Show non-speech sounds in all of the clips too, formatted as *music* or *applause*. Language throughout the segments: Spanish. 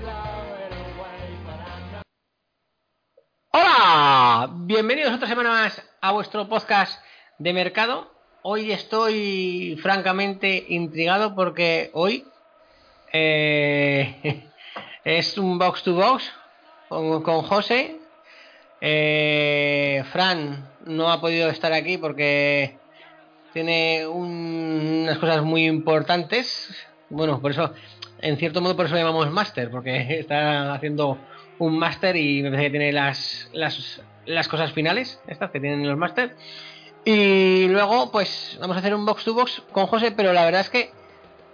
Blow it away. But I know. Hola, bienvenidos otra semana más a vuestro podcast de mercado. Hoy estoy francamente intrigado porque hoy eh, *laughs* es un box to box con, José. Eh, Fran no ha podido estar aquí porque tiene un- unas cosas muy importantes. Bueno, por eso, en cierto modo, por eso le llamamos máster, porque *laughs* está haciendo un máster y me parece que tiene las, las, las cosas finales, estas que tienen los máster. Y luego, pues, vamos a hacer un box to box con José, pero la verdad es que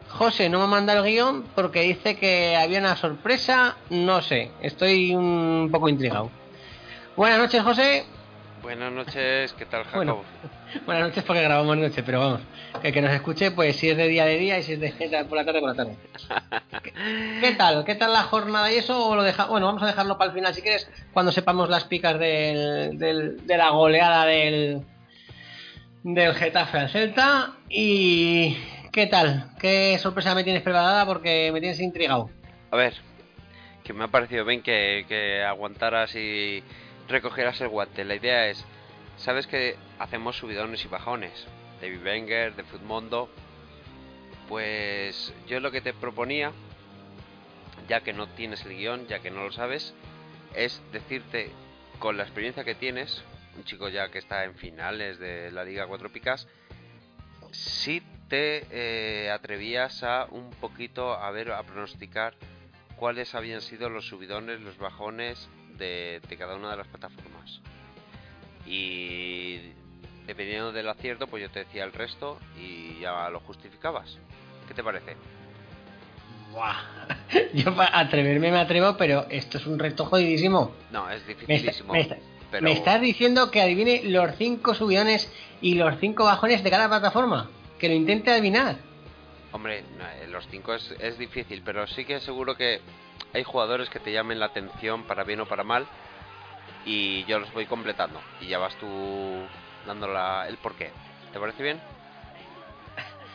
José no me manda el guion porque dice que había una sorpresa, no sé, estoy un poco intrigado. Buenas noches, José. Buenas noches, ¿qué tal, Jacob? Bueno, *laughs* buenas noches porque grabamos noche, pero vamos, que el que nos escuche, pues si es de día de día y si es de *laughs* por la tarde por la tarde. ¿Qué, *laughs* qué tal? ¿Qué tal la jornada y eso? O lo deja... Bueno, vamos a dejarlo para el final si quieres, cuando sepamos las picas del, del- de la goleada del, del Getafe al Celta. ¿Y qué tal? ¿Qué sorpresa me tienes preparada? Porque me tienes intrigado. A ver, que me ha parecido bien que, que aguantaras y recogieras el guante. La idea es, sabes que hacemos subidones y bajones de Vivenger, de Futmundo. Pues yo lo que te proponía, ya que no tienes el guion, ya que no lo sabes, es decirte con la experiencia que tienes, un chico ya que está en finales de la Liga Cuatro Picas, si te eh, atrevías a un poquito a ver, a pronosticar cuáles habían sido los subidones, los bajones de, de cada una de las plataformas. Y dependiendo del acierto, pues yo te decía el resto y ya lo justificabas. ¿Qué te parece? Buah. *laughs* Yo para atreverme me atrevo, pero esto es un reto jodidísimo. No, es Me, está- dificilísimo. me está- pero me estás diciendo que adivine los cinco subidones y los cinco bajones de cada plataforma. Que lo intente adivinar. Hombre, eh, los cinco es, es difícil, pero sí que seguro que hay jugadores que te llamen la atención para bien o para mal y yo los voy completando y ya vas tú dando el porqué. ¿Te parece bien?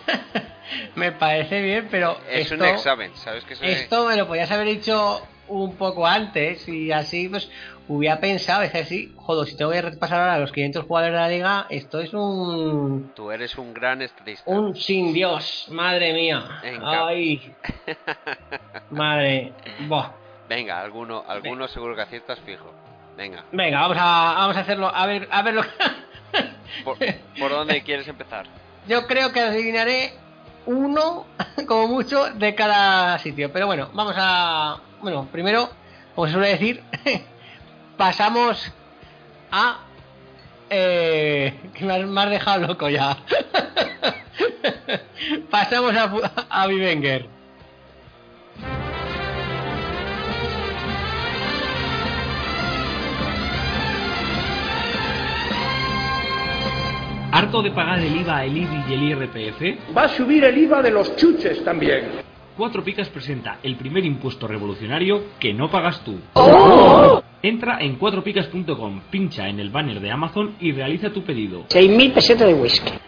*laughs* Me parece bien, pero Es esto, un examen, ¿sabes que esto me lo podías haber dicho un poco antes y así pues hubiera pensado, es así, joder, si tengo que repasar ahora los 500 jugadores de la liga, esto es un Tú eres un gran estadista. un sin Dios, madre mía. Venga. Ay. *laughs* Madre. Venga, alguno, alguno seguro que aciertas fijo. Venga, Venga, vamos a vamos a hacerlo, a ver, a ver lo *laughs* ¿por, por dónde quieres empezar? Yo creo que adivinaré uno, *laughs* como mucho, de cada sitio. Pero bueno, vamos a. Bueno, primero, como se suele decir, *laughs* pasamos a. Eh, que me has, me has dejado loco ya. *laughs* pasamos a, Fu- a Vivenger. ¿Harto de pagar el IVA, el IBI y el IRPF? Va a subir el IVA de los chuches también. Cuatro Picas presenta el primer impuesto revolucionario que no pagas tú. Entra en cuatropicas.com, pincha en el banner de Amazon y realiza tu pedido. 6.000 pesetas de whisky.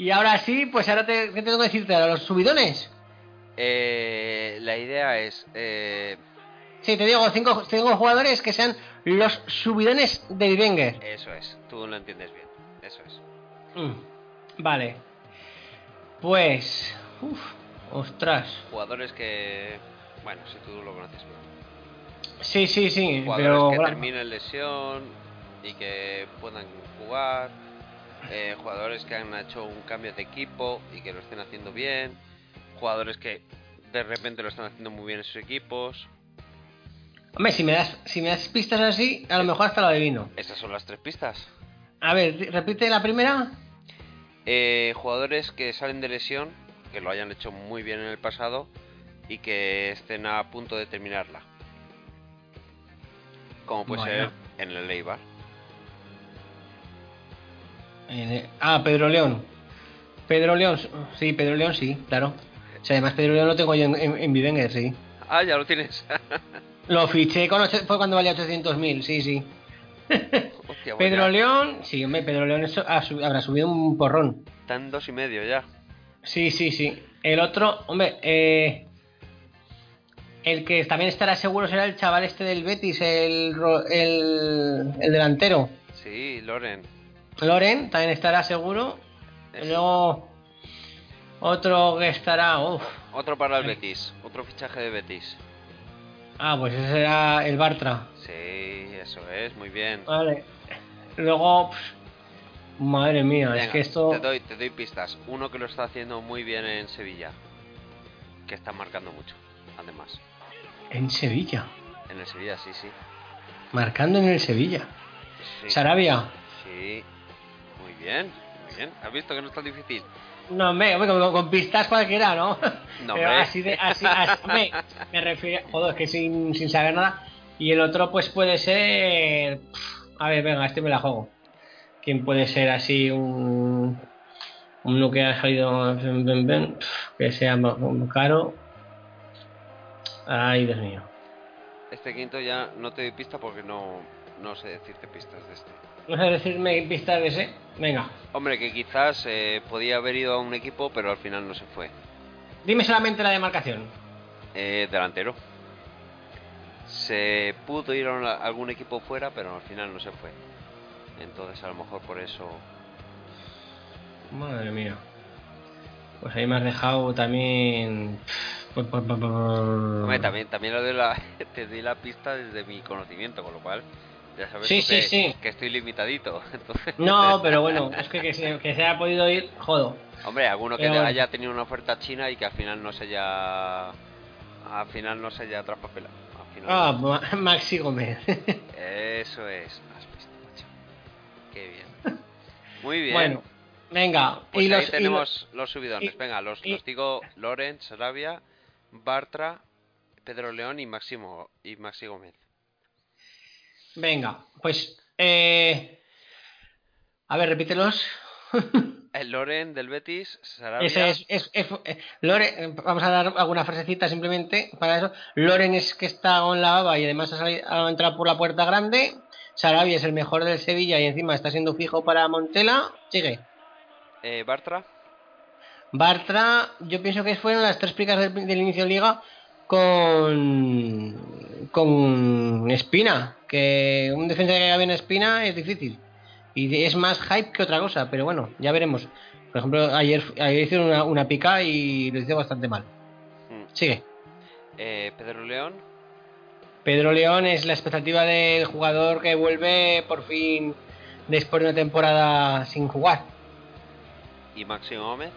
Y ahora sí, pues ahora te, ¿qué tengo que decirte? ¿A los subidones? Eh, la idea es... eh, Sí, te digo, cinco, cinco jugadores que sean los subidones de Vivenger. eso es, tú lo entiendes bien. Eso es. Mm, Vale. Pues... Uf, ostras. Jugadores que... Bueno, si tú lo conoces bien. Sí, sí, sí, Jugadores pero... que terminen lesión y que puedan jugar. Eh, jugadores que han hecho un cambio de equipo y que lo estén haciendo bien. Jugadores que de repente lo están haciendo muy bien en sus equipos. Hombre, si me, das, si me das pistas así, a lo mejor hasta lo adivino. Esas son las tres pistas. A ver, repite la primera. Eh, jugadores que salen de lesión, que lo hayan hecho muy bien en el pasado y que estén a punto de terminarla. Como puede ser en el Eibar. Ah, Pedro León. Pedro León, sí, Pedro León, sí, claro. O sea, además Pedro León lo tengo yo en, en, sí. Ah, ya lo tienes. *laughs* Lo fiché con ocho- fue cuando valía 800.000, sí, sí. Hostia, Pedro. León, sí, hombre, Pedro León eso sub- habrá subido un porrón. Está en dos y medio ya. Sí, sí, sí. El otro, hombre, eh, el que también estará seguro será el chaval este del Betis, el, el delantero. Sí, Loren. Loren también estará seguro. Luego otro que estará, uff. Otro para el Betis. Otro fichaje de Betis. Ah, pues ese será el Bartra. Sí, eso es, muy bien. Vale. Luego, madre mía, es que esto... te, doy, te doy pistas. Uno que lo está haciendo muy bien en Sevilla. Que está marcando mucho, además. En Sevilla. En el Sevilla, sí, sí. Marcando en el Sevilla. sí. Sarabia. Sí. Bien, muy bien. ¿Has visto que no es tan difícil? No, hombre, hombre, con, con pistas cualquiera, ¿no? *laughs* No, Pero hombre. así de, así, así- hombre, me refiero, joder, es que sin, sin saber nada. Y el otro, pues puede ser, a ver, venga, este me la juego. ¿Quién puede ser así un, uno que ha salido, que sea ma- caro? Ay, Dios mío. Este quinto ya no te doy pista porque no, no sé decirte pistas de este. ¿No sabes decirme pistas de ese? Venga, Hombre, que quizás eh, podía haber ido a un equipo, pero al final no se fue. dime solamente la demarcación. Eh, delantero. Se pudo ir a una- algún equipo fuera, pero al final no se fue. Entonces a lo mejor por eso... Madre mía. Pues ahí me has dejado también. Hombre, también, también lo de la, *laughs* te di la pista desde mi conocimiento, con lo cual ya sabes Sí, tú sí, que, sí. que estoy limitadito. *laughs* Entonces, No, pero bueno, es que que se, que se haya podido ir, jodo. Hombre, alguno que bueno. haya tenido una oferta china y que al final no se haya... Al final no se haya traspapelado. Ah, Ma- Maxi Gómez. *laughs* Eso es. Has visto, macho. Qué bien. Muy bien. Bueno, venga. Pues y ahí los, y tenemos los subidones. y- Venga, los, y- los digo Lorenz, Sarabia, Bartra, Pedro León y Máximo y Maxi Gómez. Venga, pues. Eh, a ver, repítelos. *laughs* El Loren del Betis, Sarabia. Ese es, es- es- eh, Loren, eh, vamos a dar alguna frasecita simplemente para eso. Loren es que está con la baba y además ha, salido- ha entrado por la puerta grande. Sarabia es el mejor del Sevilla y encima está siendo fijo para Montela. Sigue. eh, Bartra. Bartra, yo pienso que fueron las tres picas del, del inicio de liga con con Espina, que un defensa que haga bien Espina es difícil y es más hype que otra cosa, pero bueno, ya veremos. Por ejemplo, ayer, ayer hicieron una, una pica y lo hizo bastante mal. Mm. Sigue. Eh, Pedro León. Pedro León es la expectativa del jugador que vuelve por fin después de una temporada sin jugar. Y Máximo Gómez.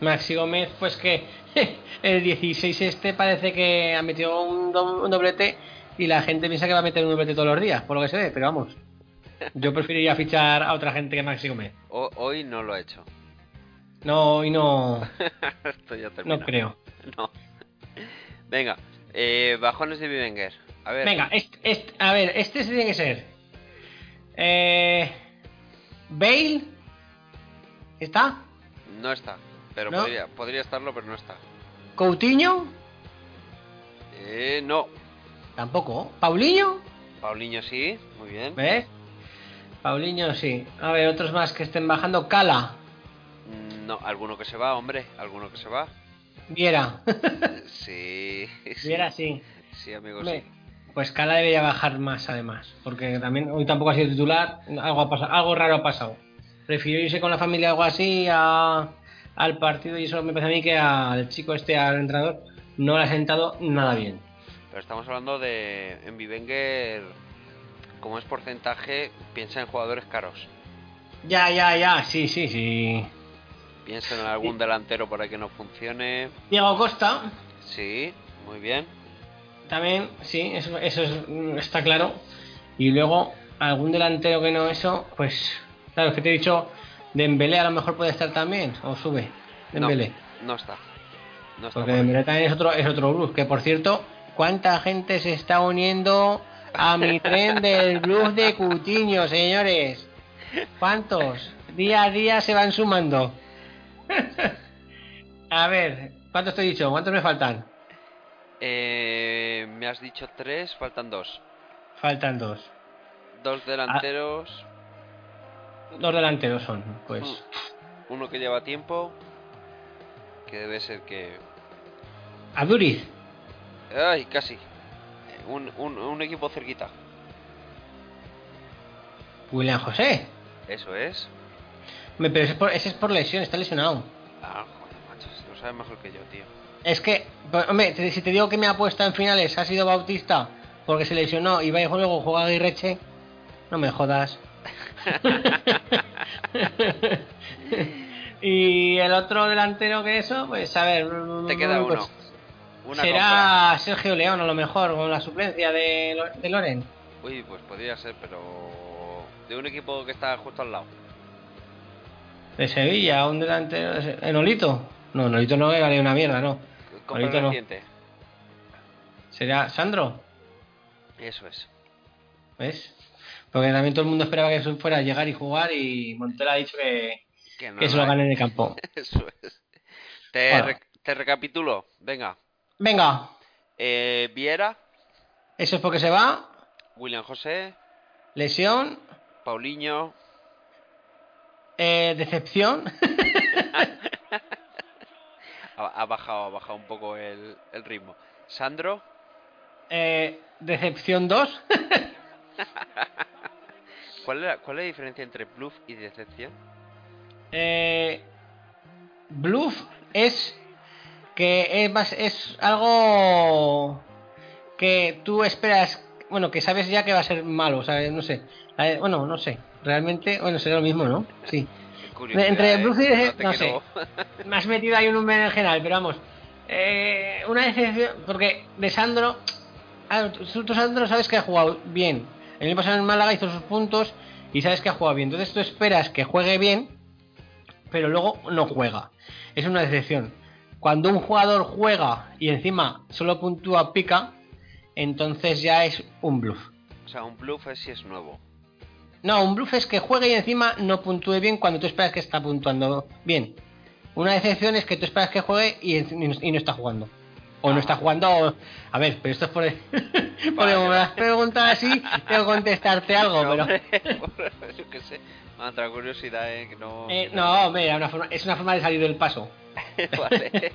Maxi Gómez, pues que *laughs* el 16 este parece que ha metido un, do- un doblete y la gente piensa que va a meter un doblete todos los días, por lo que se ve, pero vamos. Yo preferiría fichar a otra gente que Maxi Gómez. O- hoy no lo ha hecho. No, y no, *laughs* Esto ya termina. no creo. No. Venga, eh, bajones de Bivenger. A ver. Venga, este, este- a ver, este sí tiene que ser. Eh, Bale. ¿Está? No está. Pero ¿No? podría, podría estarlo, pero no está. Coutinho. Eh, no. Tampoco. Paulinho. Paulinho sí, muy bien. ¿Ves? Paulinho sí. A ver, otros más que estén bajando. Cala. Mm, No, alguno que se va, hombre. Alguno que se va. Viera. *laughs* Sí. sí. Viera sí. Sí, amigo, Hombre, sí. Pues Cala debería bajar más además. Porque también hoy tampoco ha sido titular. Algo, ha pasado, algo raro ha pasado. Prefirió irse con la familia algo así a- al partido y eso me parece a mí que al chico este, al entrenador, no le ha sentado nada bien. Pero estamos hablando de. En Bivenger, como es porcentaje, piensa en jugadores caros. Ya, ya, ya, sí, sí, sí. Piensa en algún delantero por ahí que no funcione. Diego Costa, Sí, muy bien. también, sí, eso, eso es- mm, está claro. Y luego, algún delantero que no eso, pues, claro, es que te he dicho, Dembélé a lo mejor puede estar también, o sube, No, Dembélé. no está. No está. Porque por Dembélé también es otro, es otro blues, que por cierto, ¿cuánta gente se está uniendo a mi tren del blues de Cutiño, señores? ¿Cuántos? Día a día se van sumando. a ver, ¿cuántos te he dicho? ¿Cuántos me faltan? Eh, me has dicho tres, faltan dos. Faltan dos. Dos delanteros, Dos delanteros son, pues. Uno que lleva tiempo, que debe ser que... Aduriz. ¡Ay, casi! Un, un, un equipo cerquita. William José. Eso es. Pero ese es, por, ese es por lesión, está lesionado. Ah, joder, macho, lo sabes mejor que yo, tío. Es que, pues, hombre, te- si te digo que me ha puesto en finales ha sido Bautista porque se lesionó y va y luego juega Aguirreche, no me jodas. *laughs* *laughs* y el otro delantero que eso, pues a ver. Te queda pues, uno. Una será Sergio León a lo mejor, con la suplencia de, de Loren. Uy, pues podría ser, pero... De un equipo que está justo al lado. De Sevilla, un delantero. de Se- ¿Enolito? No, Enolito no vale una mierda, no. Ahorita no. ¿Será Sandro? Eso es. ¿Ves? Porque también todo el mundo esperaba que eso fuera a llegar y jugar y Montela ha dicho que, Que no, que se no lo gane en el campo. *laughs* Eso es. Te, Bueno. re- te recapitulo. Venga. Venga, Eh, Viera, eso es porque se va. William José, Lesión, Paulinho, eh, decepción. *laughs* ha, ha bajado, ha bajado un poco el, el ritmo. Sandro, eh, decepción 2. *laughs* ¿cuál, era- ¿cuál es la diferencia entre bluff y decepción? eh, bluff es que es, más- es algo que tú esperas, bueno, que sabes ya que va a ser malo, ¿sabes? No sé. Eh, bueno, no sé. Realmente, bueno, será lo mismo, ¿no? Sí. Entre ¿eh? bluff y dece- te no quiero- Me has metido ahí un berenjenal, pero vamos. Eh, una decepción, porque de Sandro, ah, tú, tú, Sandro sabes que ha jugado bien. El año pasado en Málaga hizo sus puntos y sabes que ha jugado bien. Entonces tú esperas que juegue bien, pero luego no juega. Es una decepción. Cuando un jugador juega y encima solo puntúa pica, entonces ya es un bluff. O sea, un bluff es si es nuevo. No, un bluff es que juegue y encima no puntúe bien cuando tú esperas que está puntuando bien. Una decepción es que tú esperas que juegue y, y no, está jugando. O no Ah. está jugando. o- A ver, pero esto es por. *laughs* porque como me has preguntado así, tengo que contestarte algo, *laughs* No, pero. hombre, *laughs* yo qué sé. Entrado curiosidad, ¿eh? Que no... Eh, no, hombre, era una forma- es una forma de salir del paso. *laughs* vale.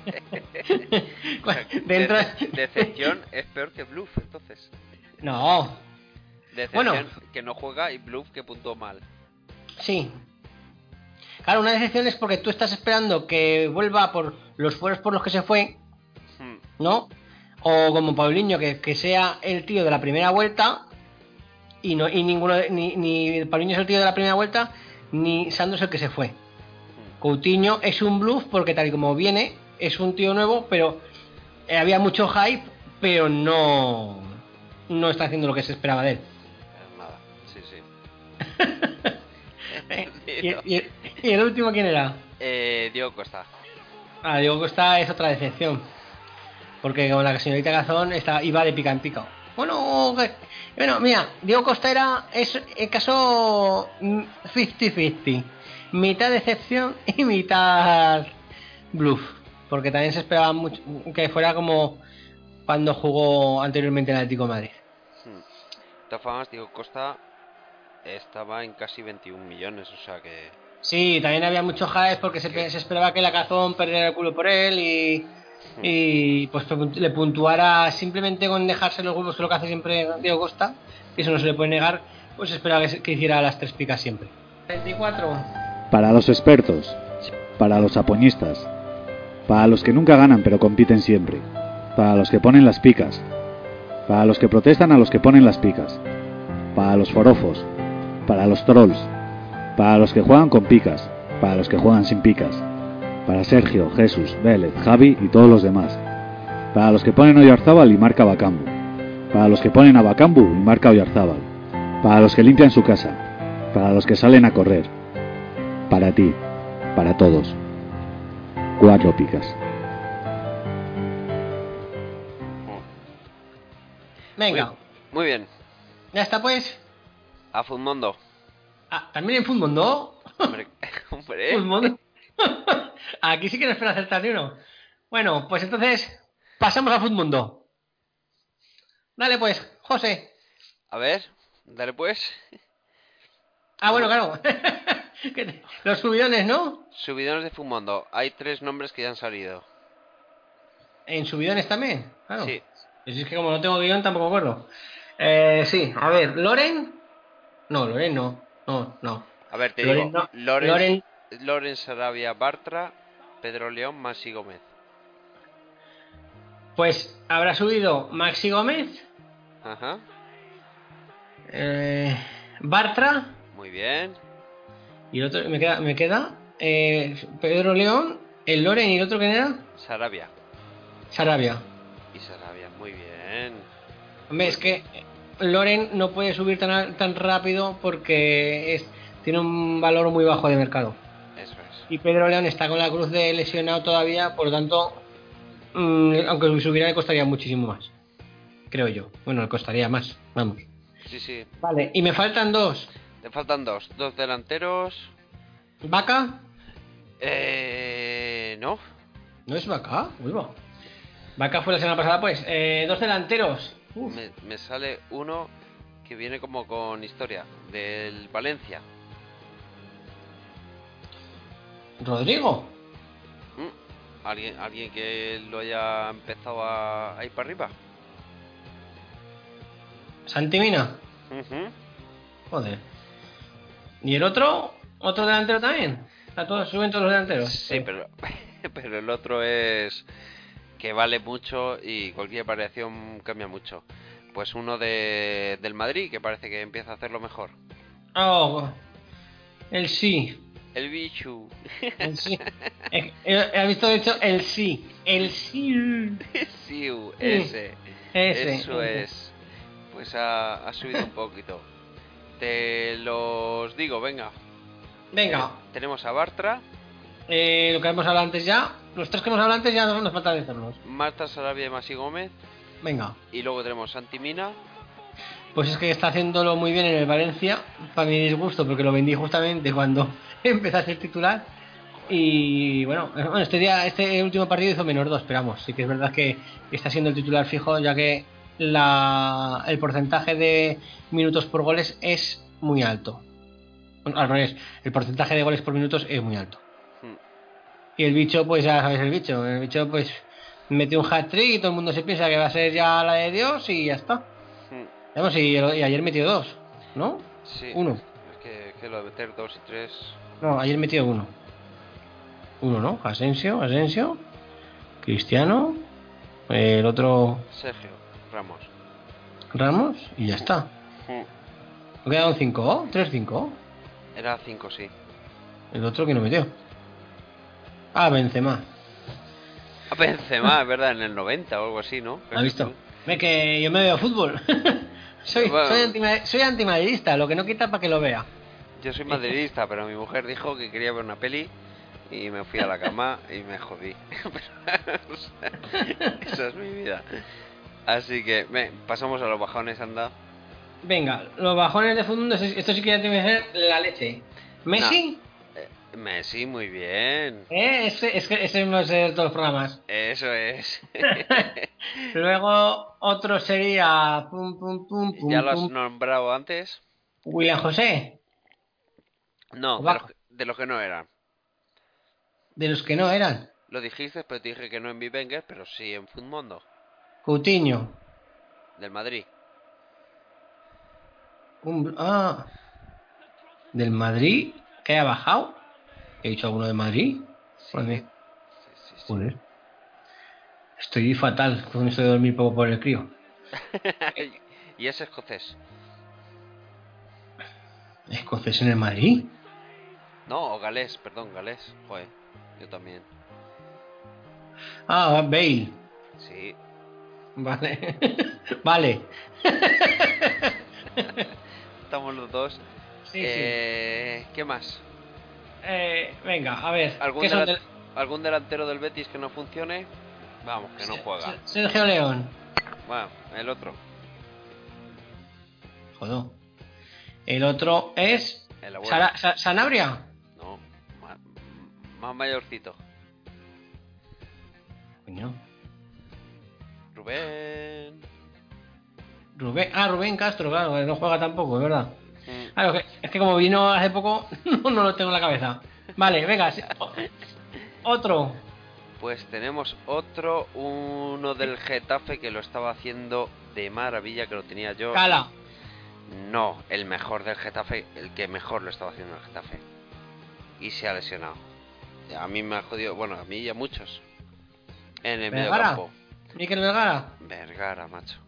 O sea, Dentro. de- decepción es peor que bluff, entonces. No, Decepción Bueno. que no juega y bluff que puntuó mal. sí. Claro, una decepción es porque tú estás esperando que vuelva por los fueros por los que se fue, Hmm. ¿no? O como Paulinho, que, que sea el tío de la primera vuelta y no y ninguno ni, ni Paulinho es el tío de la primera vuelta ni Sandro es el que se fue. Coutinho es un bluff porque tal y como viene es un tío nuevo, pero eh, había mucho hype, pero no no está haciendo lo que se esperaba de él. Eh, Nada, sí, sí. *laughs* ¿Y, y- y el último quién era? Eh, Diego Costa. Ah, Diego Costa es otra decepción. Porque con la señorita Gazón está, iba de pica en pica. Bueno, Bueno, mira, Diego Costa era es el caso mm, 50-50. Mitad decepción y mitad bluff. Porque también se esperaba mucho que fuera como cuando jugó anteriormente en el Atlético de Madrid. Hmm. De todas formas, Diego Costa estaba en casi 21 millones, o sea que... Sí, también había mucho hype porque se, se esperaba que la cazón perdiera el culo por él y, y pues le puntuara simplemente con dejarse los huevos, que es lo que hace siempre Diego Costa, y eso no se le puede negar, pues se esperaba que, que hiciera las tres picas siempre. 24. Para los expertos, para los apoñistas, para los que nunca ganan pero compiten siempre, para los que ponen las picas, para los que protestan a los que ponen las picas, para los forofos, para los trolls, para los que juegan con picas, para los que juegan sin picas, para Sergio, Jesús, Vélez, Javi y todos los demás, para los que ponen Oyarzábal y marca Bacambu, para los que ponen a Bacambu y marca Oyarzábal, para los que limpian su casa, para los que salen a correr, para ti, para todos. Cuatro picas. Venga, Muy, bien. ya está pues. A Futmundo. Ah, también en Fútbol, ¿no? Hombre, *laughs* hombre. *laughs* Aquí sí que no espero acertar ni uno. Bueno, pues entonces pasamos a Futmundo. Dale pues, José. A ver, dale pues. Ah, bueno, claro. *laughs* Los subidones, ¿no? Subidones de Futmundo. Hay tres nombres que ya han salido. En subidones también. Claro. Sí. Pues es que como no tengo guion tampoco acuerdo. Eh, sí, a ver, Loren. No, Loren no. No, no. A ver, te Loren digo. no. Loren, Loren- Loren Sarabia Bartra, Pedro León, Masi Gómez. Pues habrá subido Maxi Gómez, Ajá. eh, Bartra Muy bien. y el otro me queda, me queda eh, Pedro León, el Loren y el otro que era Sarabia. Sarabia. Y Sarabia, muy bien. Hombre, es que Loren no puede subir tan, tan rápido porque es, tiene un valor muy bajo de mercado. Y Pedro León está con la cruz de lesionado todavía, por lo tanto, mm, aunque subiera le costaría muchísimo más. Creo yo. Bueno, le costaría más, vamos. Sí, sí. Vale, y me faltan dos. Te faltan dos. Dos delanteros. ¿Vaca? Eh. No. ¿No es Vaca? Uy, va. Vaca fue la semana pasada, pues. Eh, dos delanteros. Me, me sale uno que viene como con historia. Del Valencia. Rodrigo. Mm, ¿Alguien, alguien que lo haya empezado a, a ir para arriba. Santi Mina. Ujú. Joder. ¿Y el otro? ¿Otro delantero también? ¿A todos suben todos los delanteros? Sí, pero, *laughs* pero el otro es que vale mucho y cualquier variación cambia mucho. Pues uno de, del Madrid que parece que empieza a hacerlo mejor. Oh, el sí. El Bichu. El sí. Eh, eh, He visto, de hecho, el sí. El sí. Siu, ese. Ese. Eso es. Pues ha, ha subido un poquito. Te los digo, venga. Venga, Tenemos a Bartra, eh, lo que hemos hablado antes ya. Los tres que hemos hablado antes ya no nos falta decirlos. Marta Sarabia y Masi Gómez. Venga. Y luego tenemos Santi Mina. Pues es que está haciéndolo muy bien en el Valencia, para mi disgusto, porque lo vendí justamente cuando *laughs* empezó a ser titular. Y bueno, eh, bueno, este día, este último partido hizo menos dos, pero vamos, sí que es verdad que está siendo el titular fijo, ya que la, el porcentaje de minutos por goles es muy alto. Bueno, al revés, el porcentaje de goles por minutos es muy alto. Hmm. Y el bicho, pues ya sabes el bicho, el bicho pues mete un hat-trick y todo el mundo se piensa que va a ser ya la de Dios y ya está. Hmm, Vamos, y, ayer metió dos, ¿no? Sí. Uno. Es que, que lo de meter dos y tres. No, ayer metió uno. Uno, ¿no? Asensio, Asensio, Cristiano, el otro Sergio Ramos. Ramos y ya está. ¿Me quedaron cinco? ¿Tres, cinco? Era cinco, sí. El otro que no metió. Ah, Benzema. A Benzema, es verdad, en el 90 o algo así, ¿no? ¿Has visto? Ve que yo me veo fútbol. *laughs* soy, Bueno. soy antimadridista, lo que no quita para que lo vea. Yo soy *laughs* madridista, pero mi mujer dijo que quería ver una peli y me fui a la cama y me jodí. *laughs* O sea, Esa es mi vida. Así que, pasamos a los bajones, anda. Venga, los bajones de fondo, esto sí que ya tiene que ser la leche. Messi, Eh, Messi, muy bien. ¿eh? Ese, es que ese no es de todos los programas. Eso es. *laughs* Luego otro sería pum, pum, pum, pum, ¿Ya lo has nombrado antes? William José, No, de los, de los que no eran. de los que no eran. Lo dijiste, pero te dije que no en Vivenger, pero sí en Futmundo, Coutinho, del Madrid. un, ah, del Madrid, que ha bajado. He dicho alguno de Madrid. Sí, Joder. sí, sí, sí. Joder. Estoy fatal con esto de dormir poco por el crío. *laughs* y es escocés. ¿Escocés en el Madrid? No, o galés, perdón, galés. Joder, yo también. Ah, Bale. Sí. Vale. *laughs* vale. *laughs* Estamos los dos. Sí, Eh, ¿Qué más? Eh, venga, a ver. ¿Algún, ¿qué son delan- del- ¿Algún delantero del Betis que no funcione? Vamos, que no juega. Se- Sergio León. Bueno, el otro. Joder. El otro es. El Sa- Sanabria. Más mayorcito. Coño. Rubén. Rubén. Ah, Rubén Castro, claro, que no juega tampoco, es verdad. Mm, Claro, es que como vino hace poco, *laughs* no, no lo tengo en la cabeza. Vale, venga. sí, Otro. Pues tenemos otro, uno del Getafe que lo estaba haciendo de maravilla, que lo tenía yo. Cala. No, el mejor del Getafe, el que mejor lo estaba haciendo el Getafe. Y se ha lesionado. A mí me ha jodido, bueno, a mí y a muchos. En el medio campo. Miquel Vergara. Vergara, macho.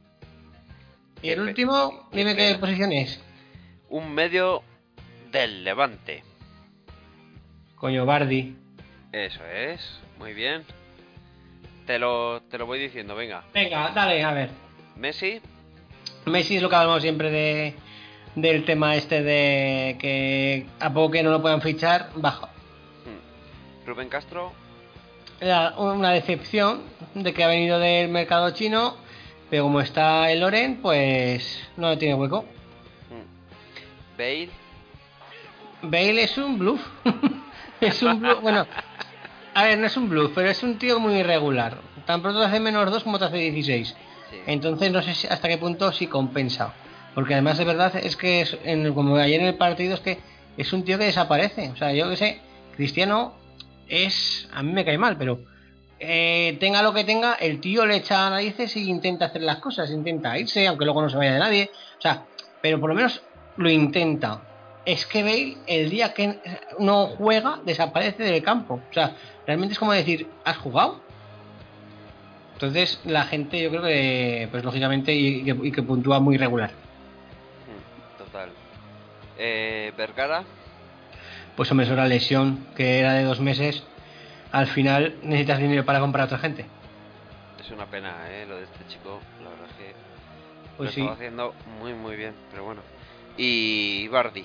Y el último, dime qué posición es. Un medio del Levante. Coño, Bardi. Eso es, muy bien. Te lo, te lo voy diciendo, venga. Venga, dale, a ver. Messi, Messi es lo que hablamos siempre de del tema este de que a poco que no lo puedan fichar, baja. Rubén Castro, Era una decepción de que ha venido del mercado chino, pero como está el Loren, pues no tiene hueco. hmm, Bale, Bale es un bluff. *laughs* es un bluff, bueno, a ver, no es un bluff, pero es un tío muy irregular. Tan pronto te hace menos 2 como te hace 16. sí. Entonces no sé si- hasta qué punto sí compensa. Porque además de verdad es que, es, en, como ayer en el partido, es que es un tío que desaparece. O sea, yo que sé, Cristiano es... A mí me cae mal, pero... eh, tenga lo que tenga, el tío le echa narices y intenta hacer las cosas, intenta irse, aunque luego no se vaya de nadie. O sea, pero por lo menos lo intenta. Es que Bale, el día que no juega, desaparece del campo. O sea, realmente es como decir, ¿has jugado? Entonces la gente yo creo que, pues lógicamente, y, que, puntúa muy regular. hmm, total. Eh, Vergara, Pues hombre, eso era lesión, que era de dos meses. Al final necesitas dinero para comprar a otra gente. es una pena, eh, lo de este chico, la verdad es que lo Pues sí. estaba haciendo muy muy bien, pero bueno. Y Bardi,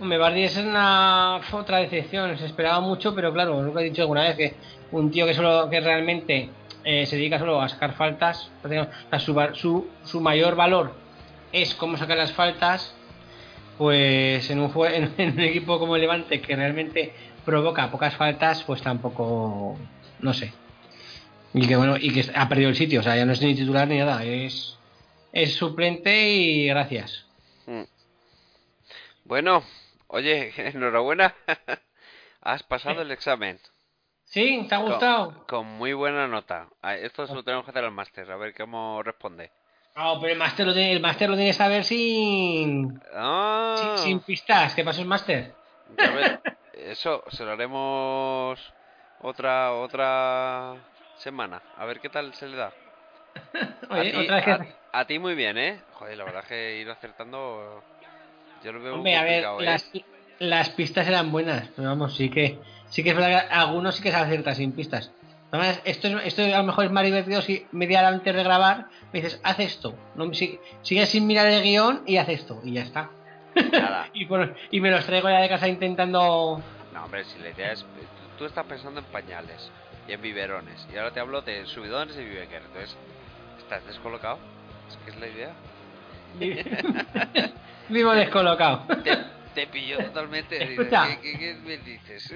Hombre, Bardi es una otra decepción, se esperaba mucho, pero claro, lo que he dicho alguna vez, que un tío que solo que realmente eh, se dedica solo a sacar faltas, o sea, su, su, su mayor valor es cómo sacar las faltas, pues en un, jue- *laughs* en, en un equipo como el Levante que realmente provoca pocas faltas, pues tampoco, no sé. Y que bueno, y que ha perdido el sitio, o sea, ya no es ni titular ni nada, es, es suplente y gracias. Hmm. Bueno, oye, *laughs* enhorabuena. *laughs* Has pasado el examen. ¿Sí? ¿Te ha gustado? Con, con muy buena nota. Ah, Esto se lo tenemos que hacer al máster, a ver cómo responde. Ah, pero el máster lo tiene, el máster lo tiene que saber sin, Ah, sin, sin pistas. ¿Qué pasó el máster? *laughs* eso se lo haremos otra otra semana. A ver qué tal se le da. A Oye, ti, otra vez que... a- a ti muy bien, ¿eh? Joder, la verdad es que ir acertando... Yo lo veo Hombre, a ver, ¿eh? las, las pistas eran buenas, pero vamos, sí que sí que es verdad que algunos sí que se aciertan sin pistas. Además, esto, es, esto a lo mejor es más divertido si media hora antes de grabar me dices, haz esto. No, si, sigues sin mirar el guion y haz esto, y ya está. Nada. *laughs* Y, por- y me los traigo ya de casa intentando... No, hombre, si la idea es... Tú estás pensando en pañales y en biberones. Y ahora te hablo de subidones y bibeker. Entonces, ¿estás descolocado? Es que es la idea. Vi- *laughs* Vivo descolocado. Te, te pilló totalmente. *laughs* Escucha. ¿Qué, qué, qué me dices?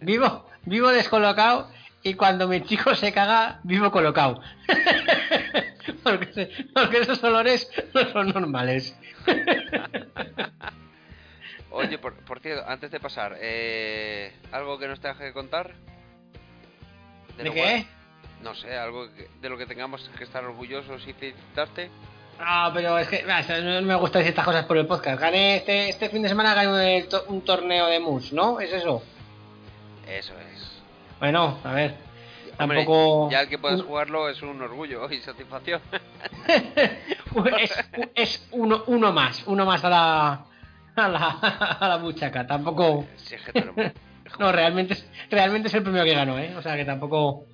Vivo, vivo descolocado y cuando mi chico se caga, vivo colocado. *laughs* porque, se- porque esos olores no son normales. *laughs* Oye, por, por cierto, antes de pasar, eh, ¿algo que nos tengas que contar? ¿De qué? cual- no sé, algo que- de lo que tengamos que estar orgullosos y felicitarte. Ah, pero es que no me gusta decir estas cosas por el podcast. Gané este, este fin de semana gané un, to- un torneo de mus, ¿no? ¿Es eso? Eso es. Bueno, a ver. Hombre, Tampoco. ya el que puedas jugarlo es un orgullo y satisfacción. *laughs* es, es uno, uno más, uno más a la, a la, a la buchaca. Tampoco. Si es que *laughs* No, realmente es, realmente es el premio que ganó, ¿eh? O sea que tampoco.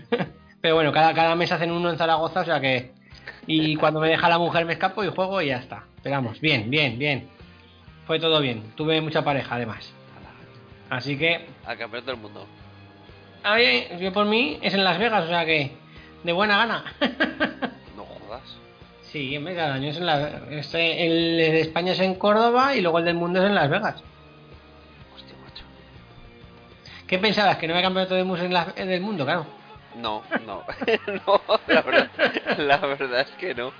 *laughs* Pero bueno, cada, cada mes hacen uno en Zaragoza, o sea que. Y cuando me deja la mujer me escapo y juego y ya está. Pero vamos, bien, bien, bien. Fue todo bien. Tuve mucha pareja además. Así que. Al campeón del mundo. A mí, yo por mí es en Las Vegas, o sea que. De buena gana. *laughs* No jodas. Sí, hombre, cada año es en la, este, el de España es en Córdoba y luego el del mundo es en Las Vegas. Hostia, macho. ¿Qué pensabas? ¿Que no había campeonato de mus en la- en el mundo? Claro. No, no. *laughs* no, la verdad, la verdad es que no.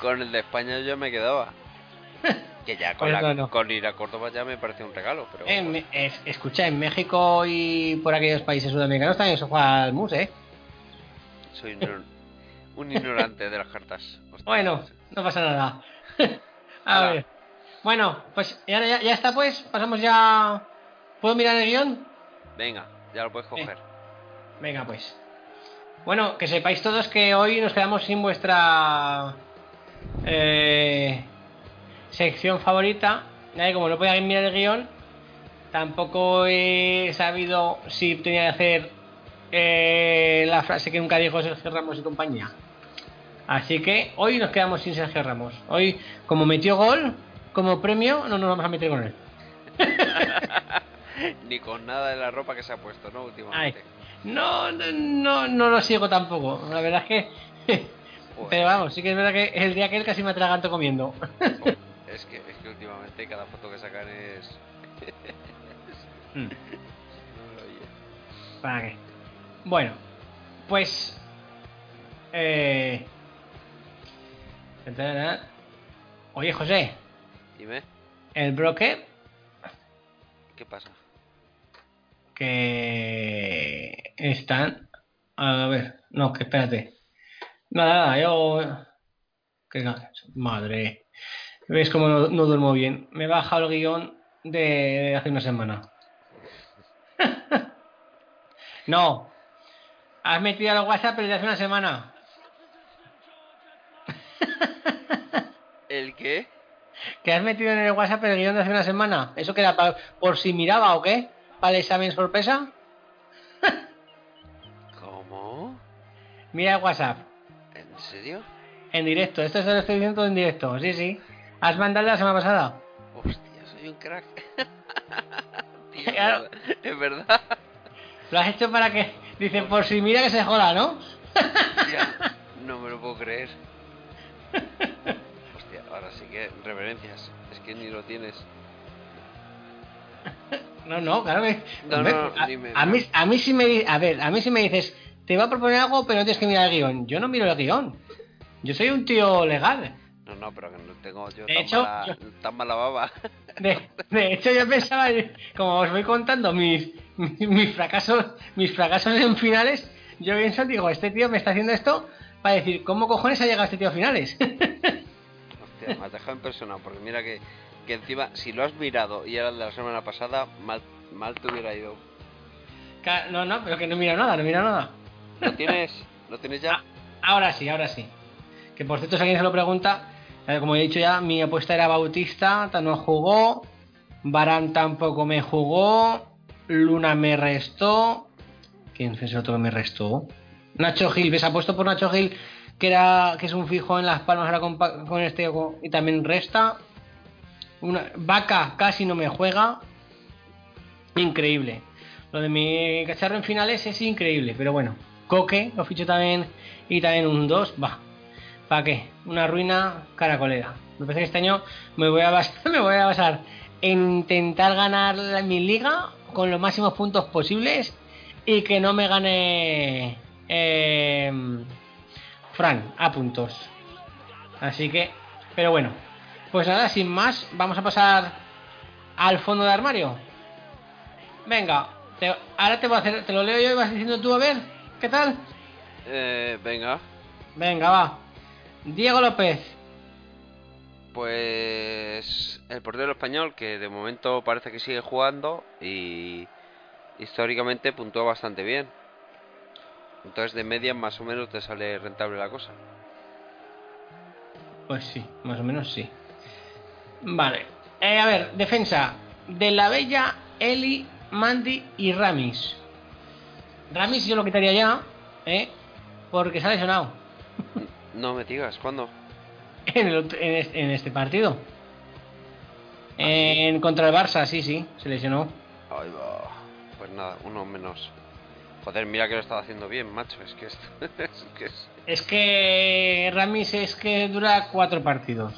Con el de España yo me quedaba. *laughs* Que ya con, Pues la- no, no. con ir a Córdoba ya me parece un regalo, pero En Me- es- escucha, en México y por aquellos países sudamericanos también se juega al mus, ¿eh? soy un, *laughs* un ignorante de las cartas. Hostia. Bueno, no pasa nada. *laughs* A ver. Bueno, pues ya, ya, ya está, pues. Pasamos ya. ¿Puedo mirar el guion? Venga, ya lo puedes coger. Venga, pues. Bueno, que sepáis todos que hoy nos quedamos sin vuestra eh, sección favorita. Que como no podía mirar el guion, tampoco he sabido si tenía que hacer eh, la frase que nunca dijo Sergio Ramos y compañía. Así que hoy nos quedamos sin Sergio Ramos. Hoy, como metió gol, como premio, no nos vamos a meter con él. *laughs* Ni con nada de la ropa que se ha puesto, ¿no? Últimamente. No, no, no, no lo sigo tampoco. La verdad es que. *laughs* Pero vamos, sí que es verdad que el día que él casi me atraganto comiendo. Es que, es que últimamente cada foto que sacan es. *laughs* Mm. Oye. ¿Para qué? Bueno, pues. Eh... Oye, José, Dime, el broker ¿qué pasa? que están. A ver, no, que espérate. Nada, nada, yo. Que madre. ¿Ves cómo no, no duermo bien? Me he bajado el guion de, hace una semana. *laughs* no. Has metido al WhatsApp el de hace una semana. ¿El qué? ¿Que has metido en el WhatsApp el guion de hace una semana? ¿Eso que era pa- por si miraba o qué? ¿Para el examen sorpresa? *laughs* ¿Cómo? Mira el WhatsApp. ¿En serio? En directo, esto se lo estoy diciendo en directo, sí, sí. ¿Has mandado la semana pasada? Hostia, soy un crack. *laughs* Tío, Claro. es verdad. Lo has hecho para que. Dicen, por si mira que se joda, ¿no? Hostia, *laughs* no me lo puedo creer. Hostia, ahora sí que reverencias. Es que ni lo tienes. No, no, claro que. No, Hombre, no, a, a mí, a mí sí me A ver, a mí sí me dices, te va a proponer algo, pero no tienes que mirar el guion. Yo no miro el guion. Yo soy un tío legal. No, no, pero que no tengo yo De tan, hecho, mala, yo- tan mala baba. De, de hecho, yo pensaba, como os voy contando mis, mis, mis fracasos, mis fracasos en finales, yo pienso, digo, este tío me está haciendo esto para decir, ¿cómo cojones ha llegado este tío a finales? *laughs* Hostia, me has dejado impresionado. Porque mira que, que encima, si lo has mirado y era el de la semana pasada, mal, mal te hubiera ido. No, no, pero que no mira nada, no mira nada. ¿Lo tienes? ¿Lo tienes ya? Ah, ahora sí, ahora sí. Que por cierto, si alguien se lo pregunta, como he dicho ya, mi apuesta era Bautista, ta- no jugó, Barán tampoco me jugó, Luna me restó. ¿Quién fue ese otro que me restó? Nacho Gil, ¿ves? Apuesto por Nacho Gil, que era que es un fijo en las palmas ahora con, con este y también resta. Una, Vaca casi no me juega. Increíble. Lo de mi cacharro en finales es increíble, pero bueno. Coque lo ficho también y también un 2, va. ¿Para qué? Una ruina caracolera. Me parece que este año me voy a basar, *laughs* me voy a basar en intentar ganar mi liga con los máximos puntos posibles y que no me gane eh, Fran a puntos. Así que, pero bueno, pues nada, sin más, vamos a pasar al fondo de armario. Venga, te- ahora te voy a hacer, te lo leo yo y vas diciendo tú a ver, ¿qué tal? Eh, venga, Venga, va. Diego López, pues el portero español que de momento parece que sigue jugando y históricamente puntúa bastante bien. Entonces de media más o menos te sale rentable la cosa. Pues sí, más o menos sí. Vale. Eh, a ver, defensa. De la Bella, Eli, Mandy y Ramis. Ramis yo lo quitaría ya, ¿eh? Porque se ha lesionado *laughs* No me digas, ¿cuándo? *laughs* en, el en, este, partido. En contra el Barça, sí, sí, se lesionó. Ay. Pues nada, uno menos. Joder, mira que lo estaba haciendo bien, macho. Es que esto *laughs* es que es- Es que Ramis es que dura cuatro partidos.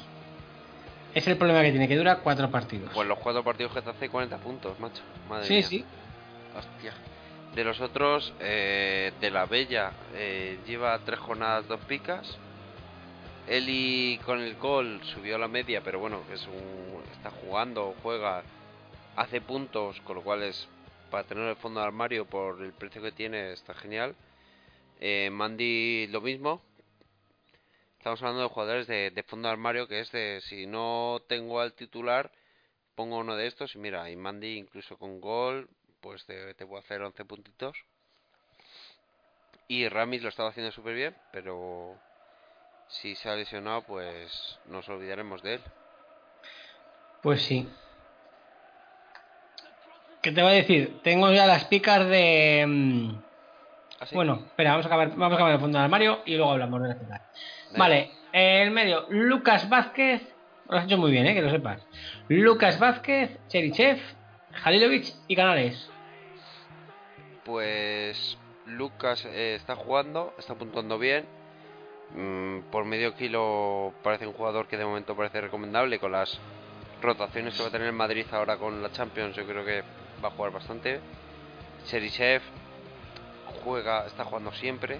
Es el problema que tiene, que dura cuatro partidos. Pues los cuatro partidos que te hace 40 puntos, macho. Madre sí, mía. sí. Hostia. De los otros, eh, de la Bella, eh, lleva tres jornadas, dos picas. Eli con el gol subió a la media, pero bueno, es un, está jugando, juega, hace puntos, con lo cual es para tener el fondo de armario por el precio que tiene está genial. Eh, Mandy lo mismo. Estamos hablando de jugadores de, fondo de armario que es de si no tengo al titular, pongo uno de estos y mira, y Mandy incluso con gol, pues te, te puedo hacer 11 puntitos. Y Ramis lo estaba haciendo súper bien, pero si se ha lesionado, pues nos olvidaremos de él. Pues sí. ¿Qué te voy a decir? Tengo ya las picas de. mm, ¿Ah, sí? Bueno, espera, vamos a acabar, vamos a acabar el fondo del armario y luego hablamos de las picas. Vale, el medio, Lucas Vázquez. Lo has hecho muy bien, eh, que lo sepas. Lucas Vázquez, Cherichev, Jalilovic y Canales. Pues Lucas eh, está jugando, está puntuando bien. Mm, por medio kilo parece un jugador que de momento parece recomendable con las rotaciones que va a tener Madrid ahora con la Champions. Yo creo que va a jugar bastante. Cherichev juega, está jugando siempre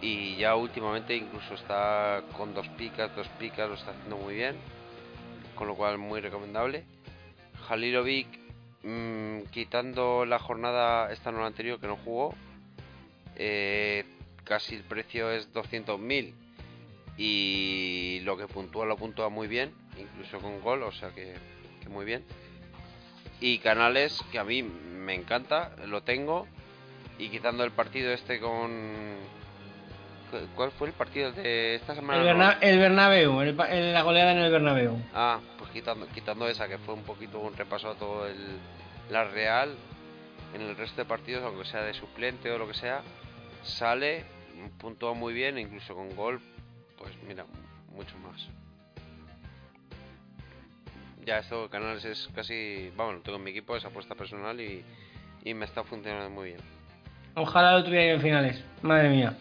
y ya últimamente incluso está con dos picas, dos picas, lo está haciendo muy bien, con lo cual muy recomendable. Halilovic, mm, quitando la jornada esta no la anterior que no jugó, eh, casi el precio es 200.000 y lo que puntúa lo puntúa muy bien, incluso con gol, o sea que, que muy bien. Y Canales, que a mí me encanta, lo tengo. Y quitando el partido este con... ¿cu- ¿Cuál fue el partido de esta semana? El, Berna- el Bernabéu, el pa- el- la goleada en el Bernabéu. Ah, pues quitando, quitando esa, que fue un poquito un repaso a todo el, la Real. En el resto de partidos, aunque sea de suplente o lo que sea, sale, puntúa muy bien, incluso con gol, pues mira, mucho más. Ya esto Canales es casi, vamos, lo tengo en mi equipo, es apuesta personal y, y me está funcionando muy bien. Ojalá lo tuviera yo en finales. Madre mía.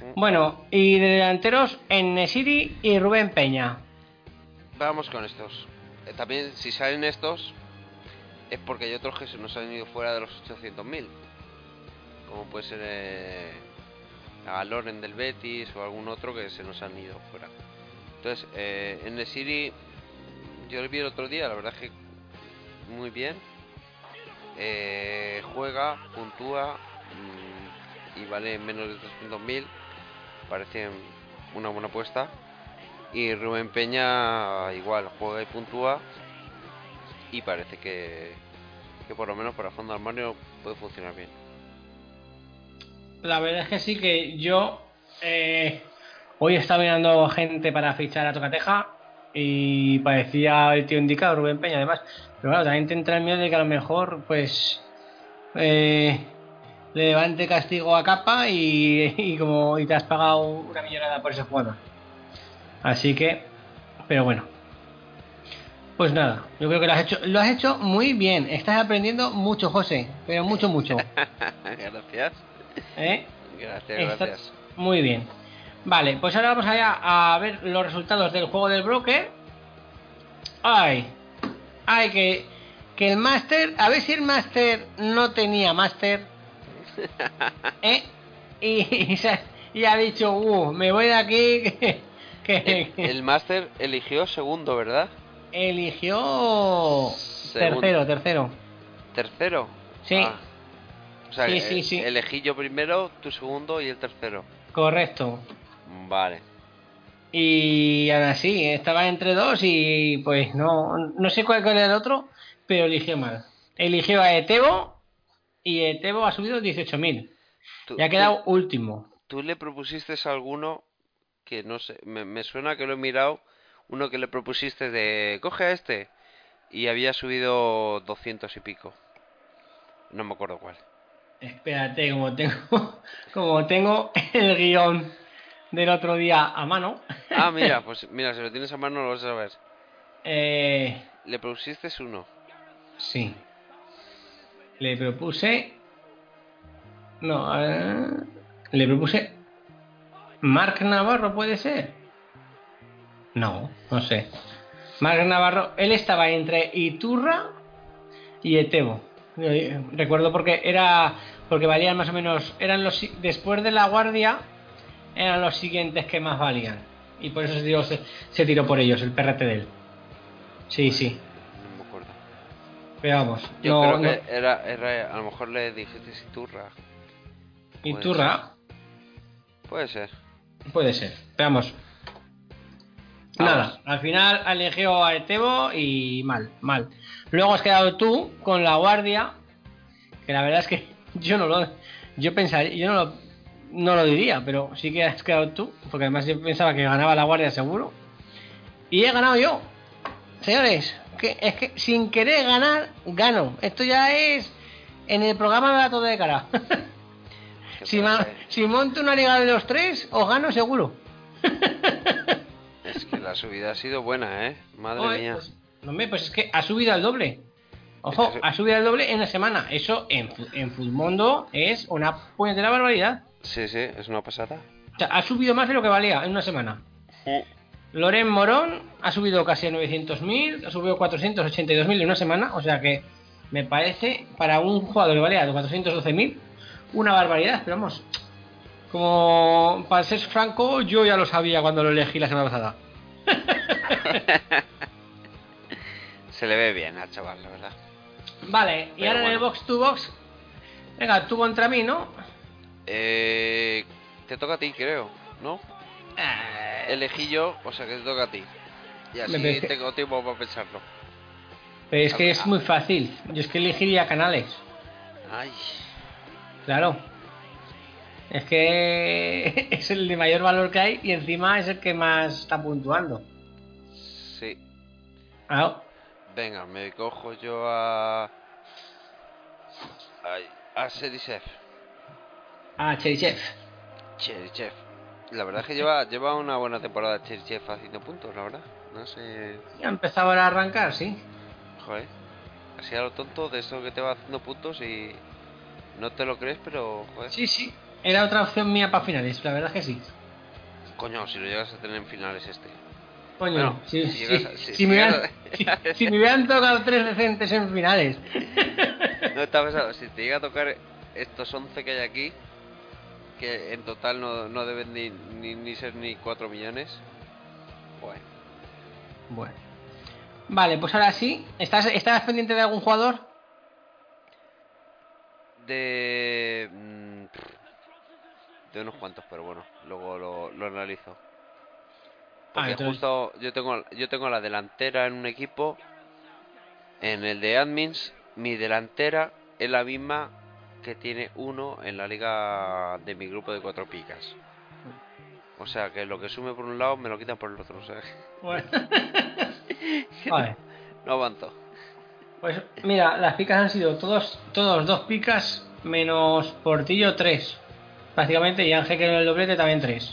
Mm. Bueno, y de delanteros, en Nesiri y Rubén Peña. Vamos con estos. Eh, también, si salen estos, es porque hay otros que se nos han ido fuera de los 800.000. Como puede ser eh, a Loren del Betis o algún otro que se nos han ido fuera. Entonces, eh, en el City, yo lo vi el otro día, la verdad es que muy bien. Eh, juega, puntúa mm, y vale menos de 300.000. Parece una buena apuesta. Y Rubén Peña igual, juega y puntúa. Y parece que, que por lo menos para fondo armario puede funcionar bien. La verdad es que sí que yo eh, hoy estaba mirando gente para fichar a Tocateja y parecía el tío indicado, Rubén Peña además. Pero claro, también te entra el miedo de que a lo mejor pues eh, le levante castigo a capa y, y como y te has pagado una millonada por ese jugador. Así que, pero bueno. Pues nada, yo creo que lo has hecho, lo has hecho muy bien. Estás aprendiendo mucho, José, pero mucho, mucho. *laughs* gracias. ¿Eh? Gracias, Está gracias. Muy bien. Vale, pues ahora vamos allá a ver los resultados del juego del broker. Ay, ay, que, que el máster, a ver si el máster no tenía máster. *laughs* ¿eh? Y, y se- y ha dicho, uh, me voy de aquí. *laughs* Que, que- El, el máster eligió segundo, ¿verdad? eligió Segundo. tercero, tercero. ¿Tercero? Sí. Ah. O sea, Sí, que, sí, eh, sí. elegí yo primero, tú segundo y el tercero. Correcto. Vale. Y ahora sí, estaba entre dos y pues no, no sé cuál era el otro, pero eligió mal. Eligió a Etebo y Etebo ha subido 18.000 Tú, y ha quedado último. tú- tú le propusiste a alguno que no sé, me, me suena que lo he mirado, uno que le propusiste de coge a este y había subido 200 y pico. No me acuerdo cuál. Espérate, como tengo, *laughs* como tengo el guion del otro día a mano, Ah, *laughs* mira, pues mira, si lo tienes a mano lo vas a ver. eh, Le propusiste uno. sí, le propuse, no, eh, le propuse Marc Navarro, puede ser. No, no sé. Marc Navarro, él estaba entre Iturra y Etebo. Eh, Recuerdo porque era porque valían más o menos eran los después de la guardia eran los siguientes que más valían y por eso se tiró, se, se tiró por ellos el perrete de él. Sí, sí. No me acuerdo. Pero vamos, Yo no, creo no- que era, era, a lo mejor le dijiste Iturra. Iturra Puede ser. puede ser. Pero vamos. Nada, al final eligió a Etebo y mal, mal. Luego has quedado tú con la guardia, que la verdad es que *laughs* yo no lo, yo pensaría, yo no lo, no lo diría, pero sí que has quedado tú, porque además yo pensaba que ganaba la guardia seguro. Y he ganado yo. Señores, que es que sin querer ganar, gano. Esto ya es en el programa de datos de cara. *laughs* Si, ma- si monto una liga de los tres, os gano seguro. *laughs* Es que la subida ha sido buena, ¿eh? Madre mía. pues, hombre, pues es que ha subido al doble. Ojo, ha subido al doble en la semana. Eso en, en Futmundo es una puñetera barbaridad. Sí, sí, es una pasada. O sea, ha subido más de lo que valía en una semana. Loren Morón ha subido casi a 900.000, ha subido 482.000 en una semana, o sea que me parece para un jugador que valía 412.000 una barbaridad, pero vamos. Como para ser franco, yo ya lo sabía cuando lo elegí la semana pasada. Se le ve bien al chaval, la verdad. Vale, y ahora en el bueno. box to box. Venga, tú contra mí, ¿no? Eh, te toca a ti, creo, ¿no? Eh, Elegí yo, o sea que te toca a ti. Y así Me tengo tiempo para pensarlo. Pero es que es muy fácil. Yo es que elegiría canales. Ay, Claro. Es que *laughs* es el de mayor valor que hay y encima es el que más está puntuando. sí. Ah, Venga, me cojo yo a. Ay, a Serichef. ah. Cherichev. La verdad es que lleva, lleva una buena temporada Cherichev haciendo puntos, la verdad. No sé. Ya empezaba ahora a arrancar, sí. Joder. Así a lo tonto de eso que te va haciendo puntos y. No te lo crees, pero. Joder. Sí, sí. Era otra opción mía para finales, la verdad que sí. Coño, si lo llegas a tener en finales este. Coño, Bueno, si, si si- llegas a- si si- me si hubieran, llegas si- si me hubieran tocado tres decentes en finales. *laughs* No está pensado, si te llega a tocar estos 11 que hay aquí, que en total no, no deben ni, ni, ni ser ni 4 millones. Bueno, Bueno. Vale, pues ahora sí. ¿Estás, ¿Estás pendiente de algún jugador? de. De unos cuantos, pero bueno, luego lo, lo analizo. Porque entonces- justo yo tengo, yo tengo la delantera en un equipo, en el de admins, mi delantera es la misma que tiene uno en la liga de mi grupo de cuatro picas. O sea que lo que sume por un lado me lo quitan por el otro. O sea, *laughs* Bueno. *laughs* vale. no avanzo. Pues mira, las picas han sido todos, todos dos picas menos Portillo tres. Prácticamente, y Ángel que en el doblete también tres.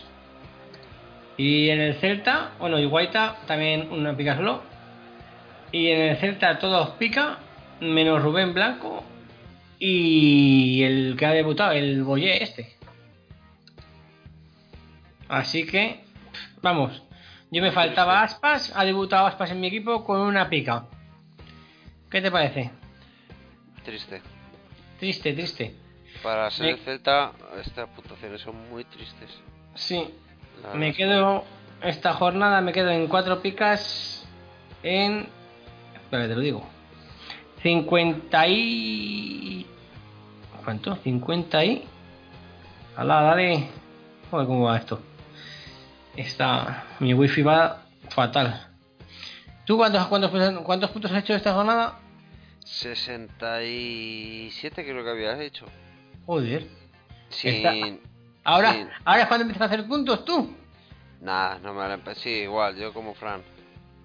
Y en el Celta, bueno, y Guaita también una pica solo. Y en el Celta todos pica, menos Rubén Blanco y el que ha debutado, el Boyé este. Así que, vamos, yo me faltaba Aspas, ha debutado Aspas en mi equipo con una pica. ¿Qué te parece? Triste. Triste, triste. Para ser el Celta, estas puntuaciones son muy tristes. Sí, me quedo, esta jornada me quedo en cuatro picas en... Espera, te lo digo. 50 y... ¿Cuánto? 50 y... Alá, dale. Joder, ¿cómo va esto? Está... Mi wifi va fatal. ¿Tú cuántos, cuántos, cuántos puntos has hecho esta jornada? 67 creo que habías hecho. Joder. Sin... Ahora, ahora es cuando empiezas a hacer puntos tú. Nah, no me valen Sí, igual, yo como Fran.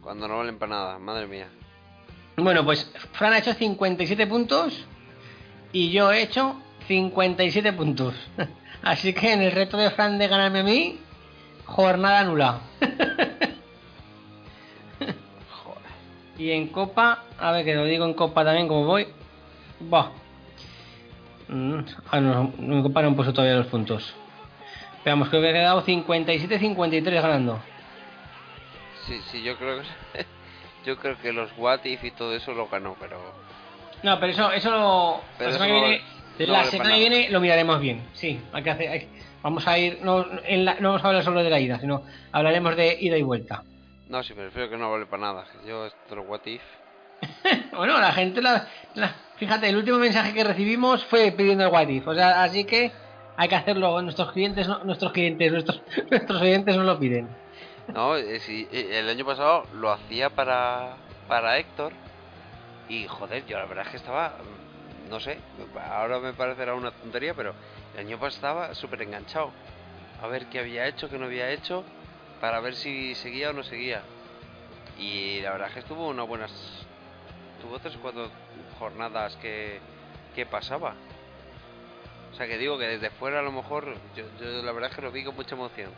Cuando no valen para nada, madre mía. Bueno, pues Fran ha hecho 57 puntos y yo he hecho 57 puntos. *laughs* Así que en el reto de Fran de ganarme a mí, jornada nula. *laughs* Joder. y en Copa, a ver que lo digo en Copa también como voy. Bah. Mm, ah, no, no, en Copa no han puesto todavía los puntos. Veamos, creo que he quedado 57-53 ganando. Sí, sí, yo creo que... *laughs* yo creo que los What If y todo eso lo ganó, pero... No, pero eso, eso lo, Pero la eso semana, que viene, no la semana que viene lo miraremos bien. Sí, hay que hacer, hay- vamos a ir, no, en la- no vamos a hablar solo de la ida, sino hablaremos de ida y vuelta. No, sí, prefiero que no vale para nada. Yo esto los What If... *laughs* bueno, la gente, la, la- fíjate, el último mensaje que recibimos fue pidiendo el what if, o sea, así que hay que hacerlo. Nuestros clientes, no- nuestros clientes, nuestros, *laughs* nuestros oyentes no lo piden. No, eh, eh, el año pasado lo hacía para, para Héctor. Y joder, yo la verdad es que estaba, no sé, ahora me parecerá una tontería, pero el año pasado estaba súper enganchado. A ver qué había hecho, qué no había hecho, para ver si seguía o no seguía. Y la verdad es que estuvo unas buenas, tuvo tres o cuatro jornadas que, que pasaba. O sea que digo que desde fuera a lo mejor, yo, yo la verdad es que lo vi con mucha emoción.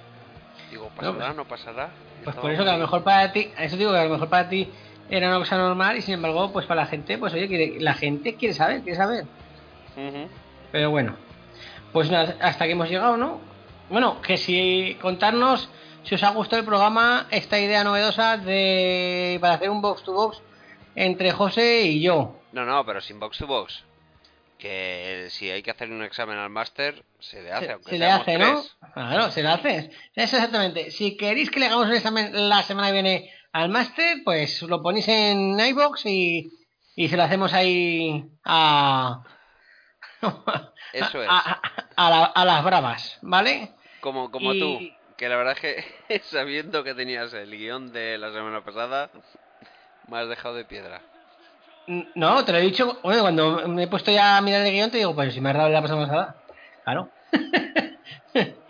Digo, No, ¿pasará? pues- ¿No pasará? Pues estaba por eso que a lo mejor para ti, eso digo que a lo mejor para ti era una cosa normal y sin embargo, pues para la gente, pues oye, quiere- la gente quiere saber, quiere saber. Pero bueno, pues nada, hasta que hemos llegado, ¿no? Bueno, que si contarnos si os ha gustado el programa, esta idea novedosa de para hacer un box to box entre José y yo. No, no, pero sin box to box. Que si hay que hacer un examen al máster, se le hace, se, aunque se le hace, ¿no? tres. Claro, se le hace. Eso exactamente. Si queréis que le hagamos el examen la semana que viene al máster, pues lo ponéis en iBox y, y se lo hacemos ahí a. *laughs* Eso es. A, a- a la- a las bravas, ¿vale? Como, como y- tú, que la verdad es que *laughs* sabiendo que tenías el guion de la semana pasada, me has dejado de piedra. No, te lo he dicho. Bueno, cuando me he puesto ya a mirar el guion, te digo, pues si me has dado la pasada pasada. Claro. *laughs*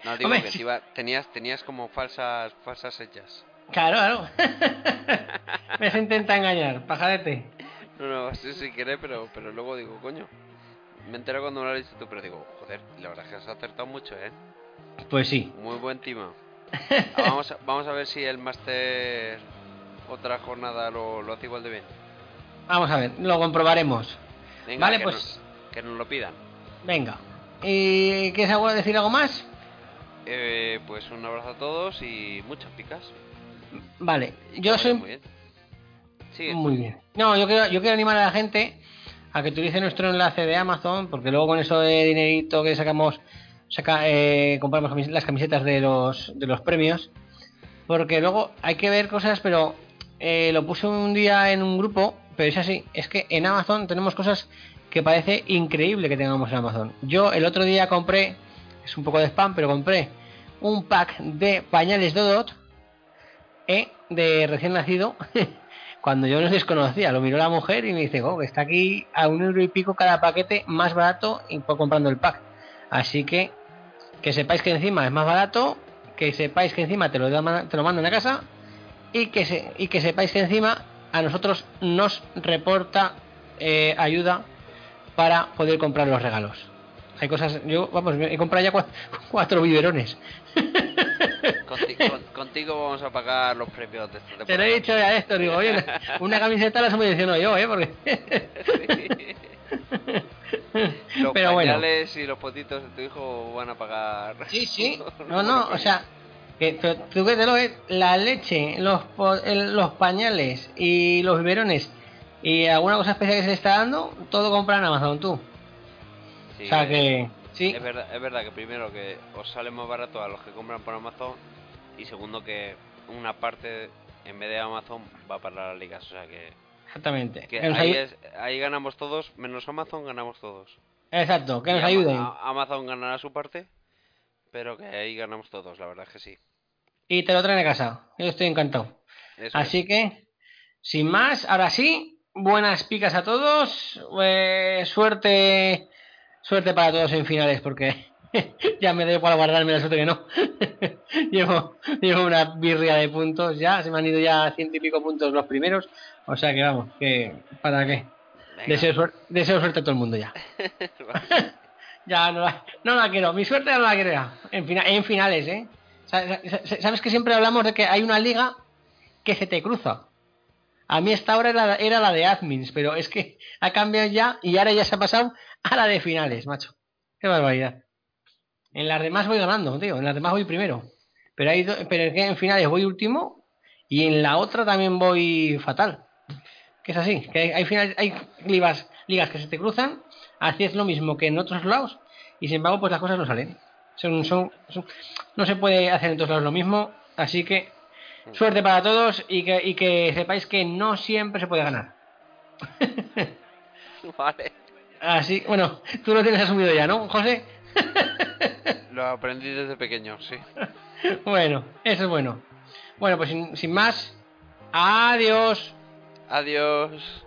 No, digo Hombre, que sí. te iba- tenías, tenías como falsas, falsas hechas. Claro, claro. *laughs* me se intenta engañar, pajarete. No, no, así sin querer, pero, pero luego digo, coño. Me entero cuando me lo has dicho tú, pero digo, joder, la verdad es que has acertado mucho, ¿eh? Pues sí. Muy buen timo. *laughs* Ah, vamos, a, vamos a ver si el máster otra jornada lo, lo hace igual de bien. Vamos a ver, lo comprobaremos. Venga, Vale, que pues- nos, que nos lo pidan. Venga. ¿Y quieres algo- decir algo más? Eh, pues un abrazo a todos y muchas picas. Vale, yo soy Muy bien. Muy bien. No, yo quiero, yo quiero animar a la gente a que utilice nuestro enlace de Amazon, porque luego con eso de dinerito que sacamos, saca, eh, compramos las camisetas de los, de los premios, porque luego hay que ver cosas, pero eh, lo puse un día en un grupo, pero es así, es que en Amazon tenemos cosas que parece increíble que tengamos en Amazon. Yo el otro día compré, es un poco de spam, pero compré un pack de pañales Dodot eh, de recién nacido *laughs* cuando yo no desconocía. Lo miró la mujer y me dice, oh, está aquí a un euro y pico cada paquete más barato y por comprando el pack. Así que que sepáis que encima es más barato, que sepáis que encima te lo, te lo mandan a casa y que, se, y que sepáis que encima a nosotros nos reporta eh, ayuda para poder comprar los regalos. Hay cosas, yo, vamos, he comprado ya cua- *laughs* cuatro biberones. *laughs* Conti- *laughs* con- contigo vamos a pagar los premios de esta Te lo he dicho ya esto, digo, oye, una camiseta la subvenciono yo, ¿eh? Porque... Los Pero bueno. pañales y los potitos de tu hijo van a pagar. Sí, sí. No, no, o sea, Que, pero tú que te lo ves, la leche, los, los pañales y los biberones y alguna cosa especial que se le está dando, todo compra en Amazon tú. Sí, o sea que, sí, Es verdad, es verdad que primero que os sale más barato a los que compran por Amazon y segundo que una parte en vez de Amazon va para las ligas, o sea que, exactamente. que ahí, es- ahí ganamos todos, menos Amazon ganamos todos. Exacto, que nos ayuden. Amazon ganará su parte, pero que ahí ganamos todos, la verdad es que sí. Y te lo traen a casa. Yo estoy encantado. Eso Así que, sin más, ahora sí, buenas picas a todos. eh, suerte, suerte para todos en finales, porque *laughs* ya me debo para guardarme la suerte que no. *laughs* llevo, llevo una birria de puntos ya, se me han ido ya ciento y pico puntos los primeros. O sea que vamos, que ¿para qué? Deseo, suer- deseo suerte a todo el mundo ya. *laughs* Ya no la, no la quiero, mi suerte no la quiero. En, en finales, ¿eh? Sa- sa- Sabes que siempre hablamos de que hay una liga que se te cruza. A mí esta hora era, la de admins, pero es que ha cambiado ya y ahora ya se ha pasado a la de finales, macho. Qué barbaridad. En las demás voy ganando, tío. En las demás voy primero. Pero, hay pero en finales voy último y en la otra también voy fatal. Que es así, que hay, finales, hay ligas que se te cruzan, haces lo mismo que en otros lados y sin embargo pues las cosas no salen. Son, son, son- no se puede hacer en todos lados lo mismo, así que suerte para todos y que, y que sepáis que no siempre se puede ganar. *laughs* Vale. Así, bueno, tú lo tienes asumido ya, ¿no, José? Lo aprendí desde pequeño, sí. *laughs* Bueno, eso es bueno. Bueno, pues sin, sin más, adiós. Adiós.